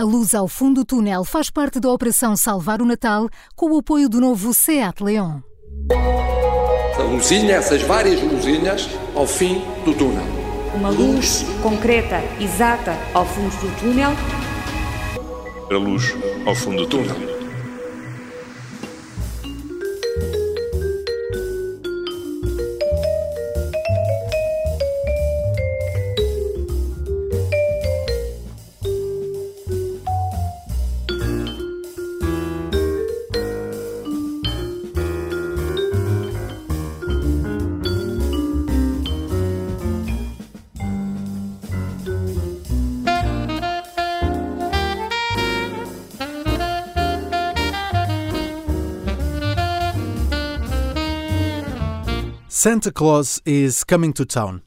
A luz ao fundo do túnel faz parte da Operação Salvar o Natal com o apoio do novo SEAT Leon. A luzinha, essas várias luzinhas ao fim do túnel. Uma luz concreta, exata, ao fundo do túnel. A luz ao fundo do túnel. Santa Claus is Coming to Town.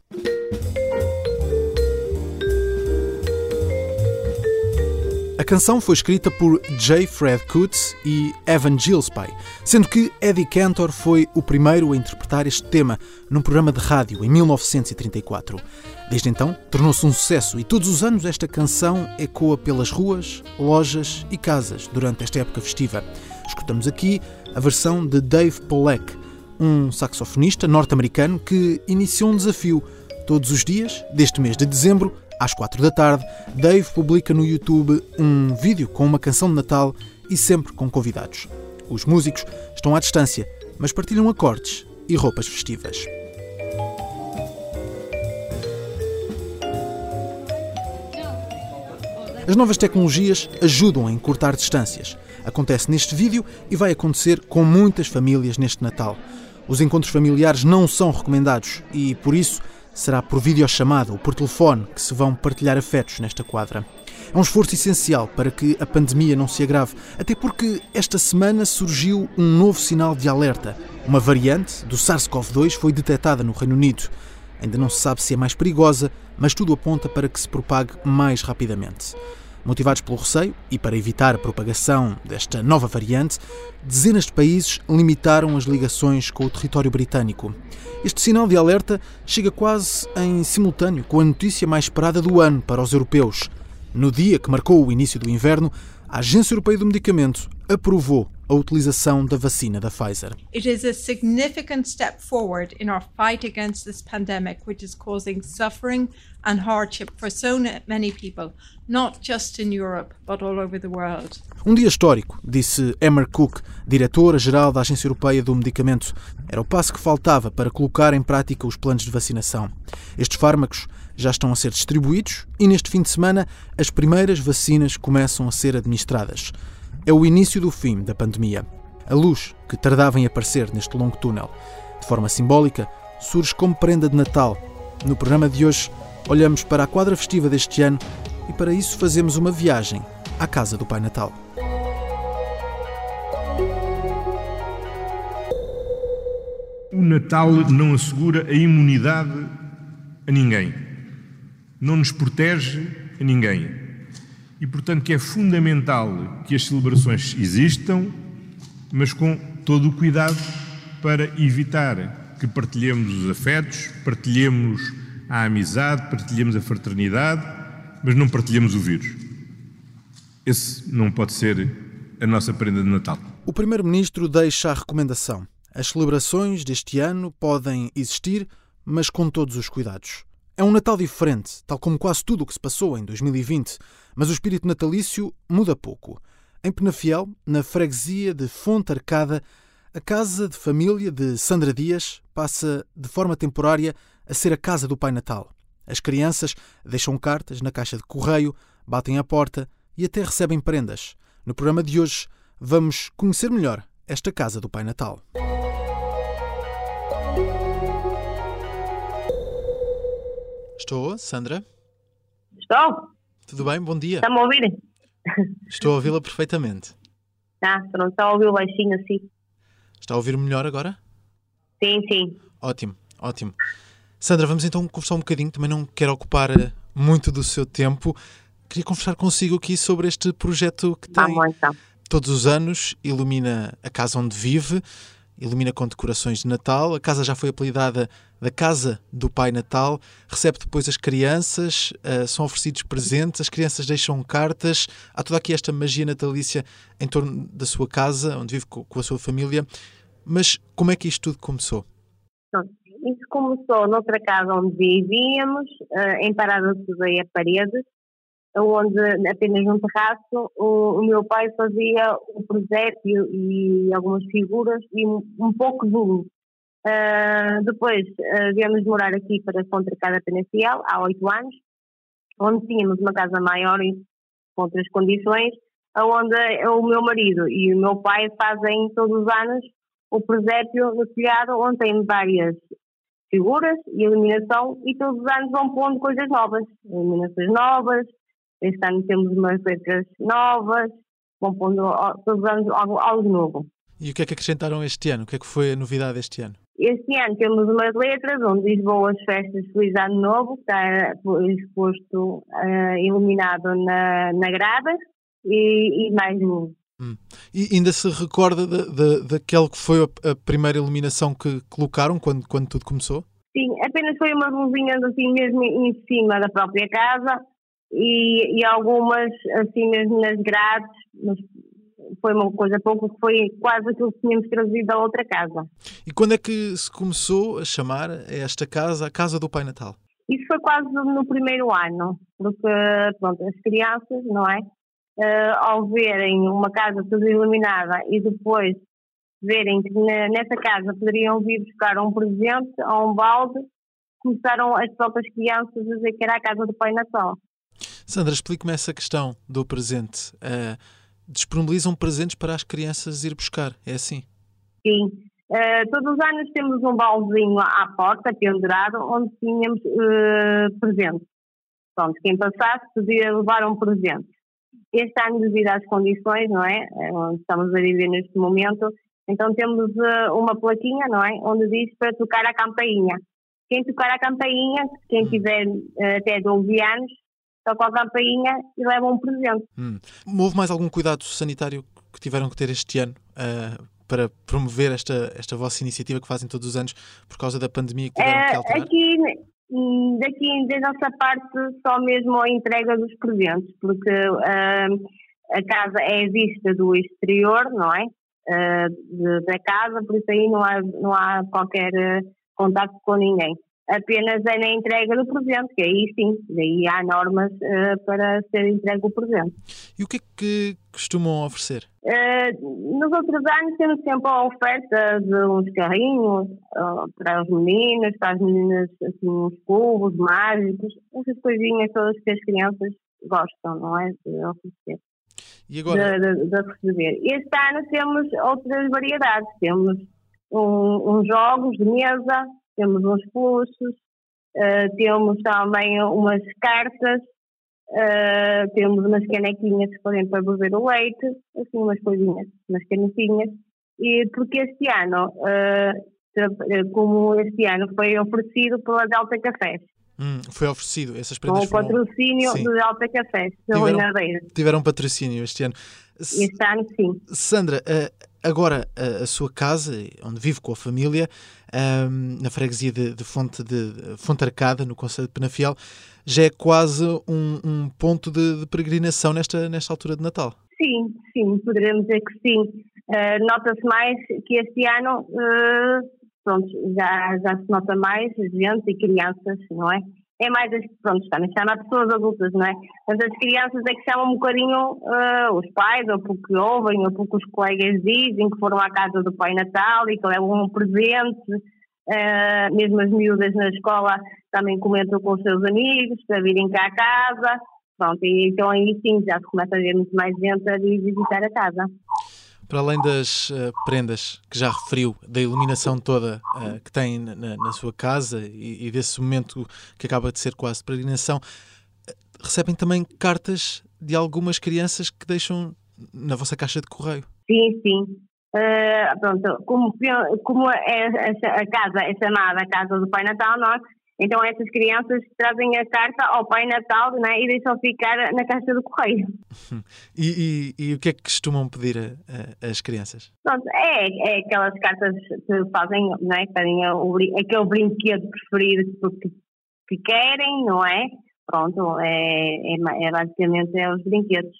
A canção foi escrita por J. Fred Coots e Evan Gillespie, sendo que Eddie Cantor foi o primeiro a interpretar este tema num programa de rádio em 1934. Desde então, tornou-se um sucesso e todos os anos esta canção ecoa pelas ruas, lojas e casas durante esta época festiva. Escutamos aqui a versão de Dave Pollack, um saxofonista norte-americano que iniciou um desafio. Todos os dias, deste mês de dezembro, às quatro da tarde, Dave publica no YouTube um vídeo com uma canção de Natal e sempre com convidados. Os músicos estão à distância, mas partilham acordes e roupas festivas. As novas tecnologias ajudam a encurtar distâncias. Acontece neste vídeo e vai acontecer com muitas famílias neste Natal. Os encontros familiares não são recomendados e, por isso, será por videochamada ou por telefone que se vão partilhar afetos nesta quadra. É um esforço essencial para que a pandemia não se agrave, até porque esta semana surgiu um novo sinal de alerta. Uma variante do SARS-CoV-2 foi detectada no Reino Unido. Ainda não se sabe se é mais perigosa, mas tudo aponta para que se propague mais rapidamente. Motivados pelo receio e para evitar a propagação desta nova variante, dezenas de países limitaram as ligações com o território britânico. Este sinal de alerta chega quase em simultâneo com a notícia mais esperada do ano para os europeus. No dia que marcou o início do inverno, a Agência Europeia do Medicamento aprovou a utilização da vacina da Pfizer. It is a significant step forward in our fight against this pandemic, which is causing suffering and hardship for so many people, not just in Europe, but all over the world. Um dia histórico, disse Emmer Cook, diretora-geral da Agência Europeia do Medicamento. Era o passo que faltava para colocar em prática os planos de vacinação. Estes fármacos já estão a ser distribuídos e neste fim de semana as primeiras vacinas começam a ser administradas é o início do fim da pandemia. A luz que tardava em aparecer neste longo túnel, de forma simbólica, surge como prenda de Natal. No programa de hoje, olhamos para a quadra festiva deste ano e para isso fazemos uma viagem à casa do Pai Natal. O Natal não assegura a imunidade a ninguém. Não nos protege a ninguém e, portanto, que é fundamental que as celebrações existam, mas com todo o cuidado para evitar que partilhemos os afetos, partilhemos a amizade, partilhemos a fraternidade, mas não partilhemos o vírus. Esse não pode ser a nossa prenda de Natal. O Primeiro-Ministro deixa a recomendação. As celebrações deste ano podem existir, mas com todos os cuidados. É um Natal diferente, tal como quase tudo o que se passou em 2020, mas o espírito natalício muda pouco. Em Penafiel, na freguesia de Fonte Arcada, a casa de família de Sandra Dias passa de forma temporária a ser a casa do Pai Natal. As crianças deixam cartas na caixa de correio, batem à porta e até recebem prendas. No programa de hoje, vamos conhecer melhor esta casa do Pai Natal. Estou, Sandra? Estou. Tudo bem? Bom dia. Está-me a ouvir? Estou a ouvi-la perfeitamente. Tá, pronto, está a ouvir baixinho assim. Está a ouvir melhor agora? Sim, sim. Ótimo, ótimo. Sandra, vamos então conversar um bocadinho, também não quero ocupar eh, muito do seu tempo. Queria conversar consigo aqui sobre este projeto que tem bom, então. todos os anos, ilumina a casa onde vive. Ilumina com decorações de Natal. A casa já foi apelidada da Casa do Pai Natal. Recebe depois as crianças, uh, são oferecidos presentes, as crianças deixam cartas. Há toda aqui esta magia natalícia em torno da sua casa, onde vive com, com a sua família. Mas como é que isto tudo começou? Isso começou noutra casa onde vivíamos, uh, em Parada de Sedeia Paredes, onde apenas num terraço o, o, meu pai fazia o presépio e algumas figuras e um, um pouco de volume. Uh, depois uh, viemos morar aqui para Contra Casa Penafiel há oito anos, onde tínhamos uma casa maior e com outras condições, onde o meu marido e o meu pai fazem todos os anos o presépio no telhado, onde tem várias figuras e iluminação e todos os anos vão pondo coisas novas, iluminações novas, este ano temos umas letras novas, vão pondo todos os anos algo, algo novo. E o que é que acrescentaram este ano? O que é que foi a novidade este ano? Este ano temos umas letras onde diz Boas Festas Feliz Ano Novo, que está exposto, uh, iluminado na, na grada, e, e mais um. Hum. E ainda se recorda de, de, daquele que foi a, a, primeira iluminação que colocaram quando, quando tudo começou? Sim, apenas foi umas luzinhas assim mesmo em cima da própria casa, e, e algumas assim mesmo nas grades, mas foi uma coisa pouco, foi quase aquilo que tínhamos trazido da outra casa. E quando é que se começou a chamar esta casa a Casa do Pai Natal? Isso foi quase no primeiro ano, porque pronto, as crianças, não é? Uh, ao verem uma casa toda iluminada e depois verem que nessa casa poderiam vir buscar um presente ou um balde, começaram as próprias crianças a dizer que era a casa do Pai Natal. Sandra, explique-me essa questão do presente. Uh, disponibilizam presentes para as crianças ir buscar, é assim? Sim. Uh, todos os anos temos um baldezinho à porta, pendurado, onde tínhamos uh, presentes. Pronto, quem passasse podia levar um presente. Este ano, devido às condições, não é? Onde estamos a viver neste momento, então temos uh, uma plaquinha, não é? Onde diz para tocar a campainha. Quem tocar a campainha, quem tiver até 12 anos, tocam a campainha e levam um presente. Hum. Houve mais algum cuidado sanitário que tiveram que ter este ano uh, para promover esta, esta vossa iniciativa que fazem todos os anos por causa da pandemia que tiveram que alterar? Aqui, hum, daqui da nossa parte, só mesmo a entrega dos presentes, porque uh, a casa é vista do exterior, não é? Uh, de, da casa, por isso aí não há, não há qualquer contato com ninguém apenas é na entrega do presente, que aí sim, daí há normas uh, para ser entregue o presente. E o que é que costumam oferecer? Uh, nos outros anos temos sempre a oferta de uns carrinhos uh, para os meninos, para as meninas, assim, uns cubos mágicos, essas coisinhas todas que as crianças gostam, não é? De oferecer. E agora? De, de, de receber. Este ano temos outras variedades, temos um, uns jogos de mesa, temos uns pulsos, uh, temos também umas cartas, uh, temos umas canequinhas que podem para beber o leite, assim umas coisinhas, umas canequinhas, e porque este ano, uh, como este ano foi oferecido pela Delta Cafés. Hum, foi oferecido, essas prendas Com o patrocínio foram... do Delta Cafés, tiveram, tiveram patrocínio este ano. Este ano, sim. Sandra, agora a, a sua casa, onde vive com a família, um, na freguesia de, de, Fonte, de Fonte Arcada, no Conselho de Penafiel, já é quase um, um ponto de, de, peregrinação nesta, nesta altura de Natal. Sim, sim, poderemos dizer que sim. Uh, Nota-se mais que este ano uh, pronto, já, já se nota mais gente e crianças, não é? É mais pronto, também chama pessoas adultas, não é? Mas as crianças é que chamam um bocadinho uh, os pais, ou porque ouvem, ou porque os colegas dizem que foram à casa do Pai Natal e que levam um presente. Uh, mesmo as miúdas na escola também comentam com os seus amigos para virem cá à casa. Pronto, e então aí sim já se começa a ver muito mais gente a visitar a casa para além das uh, prendas que já referiu, da iluminação toda uh, que tem na, na, sua casa e, e, desse momento que acaba de ser quase peregrinação, uh, recebem também cartas de algumas crianças que deixam na vossa caixa de correio. Sim, sim. pronto, como, como é, a casa é chamada Casa do Pai Natal, nós Então essas crianças trazem a carta ao Pai Natal né, e deixam ficar na caixa do correio. E, e, e o que é que costumam pedir a, a, as crianças? Pronto, é, é aquelas cartas que fazem, não é? Pedem aquele brinquedo preferido que, que querem, não é? Pronto, é, é, é basicamente é os brinquedos.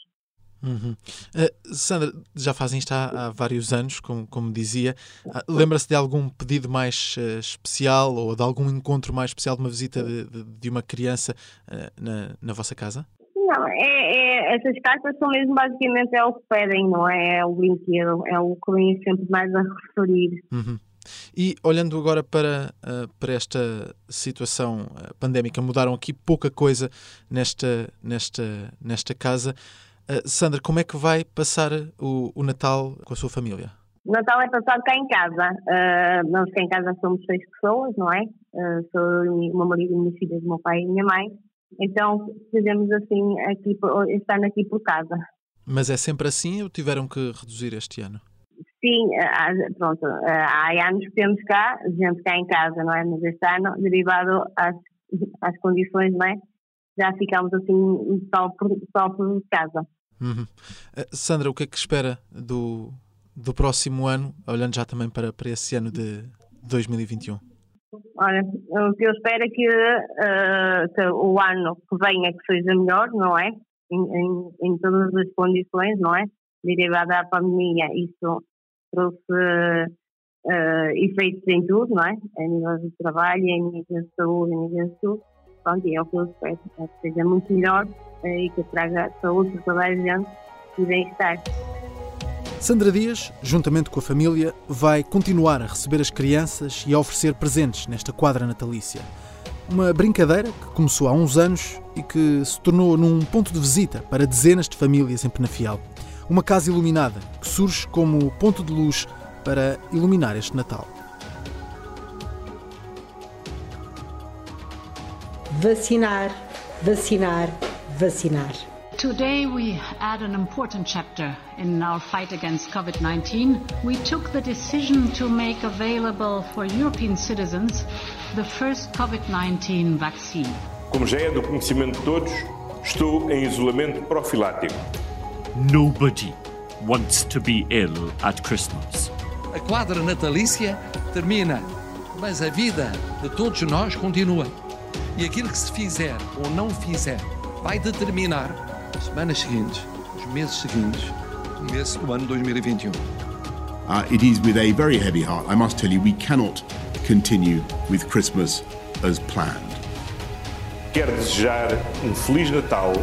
Uhum. Uh, Sandra, já fazem isto há, há vários anos, como, como dizia. Uh, Lembra-se de algum pedido mais uh, especial ou de algum encontro mais especial de uma visita de, de, de uma criança na, na vossa casa? Não, é, é, essas cartas são mesmo basicamente é o que pedem, não é? É o brinquedo, é o que vem sempre mais a referir. Uhum. E olhando agora para, para esta situação pandémica, mudaram aqui pouca coisa nesta, nesta, nesta casa. Uh, Sandra, como é que vai passar o, o, Natal com a sua família? O Natal é passado cá em casa. Uh, nós cá em casa somos seis pessoas, não é? Uh, sou o meu marido, minhas filhas, meu pai e minha mãe. Então fizemos assim aqui, este ano aqui por casa. Mas é sempre assim ou tiveram que reduzir este ano? Sim, pronto, há anos que temos cá, gente cá em casa, não é? Mas este ano, derivado às, às condições, não é? já ficámos assim só por, só por casa. Uhum. Uh, Sandra, o que é que espera do, do próximo ano, olhando já também para, para esse ano de 2021? Olha, o que eu espero é que, uh, que o ano que venha que seja melhor, não é? Em, em, em, todas as condições, não é? Derivada da pandemia, isso trouxe uh, efeitos em tudo, não é? A nível de trabalho, em nível de saúde, em nível de tudo pronto, e é o que eu espero, que seja muito melhor eh, e que traga saúde para toda a gente e bem-estar. Sandra Dias, juntamente com a família, vai continuar a receber as crianças e a oferecer presentes nesta quadra natalícia. Uma brincadeira que começou há uns anos e que se tornou num ponto de visita para dezenas de famílias em Penafiel. Uma casa iluminada que surge como ponto de luz para iluminar este Natal. Vacinar, vacinar, vacinar. Today, we add an important chapter in our fight against COVID 19. We took the decision to make available for European citizens the first COVID 19 vaccine. Como já é do conhecimento de todos, estou em isolamento profilático. Nobody wants to be ill at Christmas. A quadra natalícia termina, mas a vida de todos nós continua. E aquilo que se fizer ou não fizer vai determinar as semanas seguintes, os meses seguintes, o mês do ano 2021. Uh, it is with a very heavy heart, I must tell you, we cannot continue with Christmas as planned. Quero desejar um Feliz Natal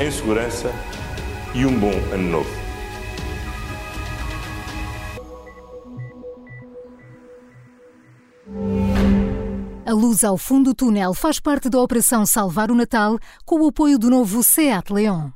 em segurança e um bom Ano Novo. Luz ao fundo do túnel faz parte da Operação Salvar o Natal com o apoio do novo SEAT Leon.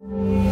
Bye.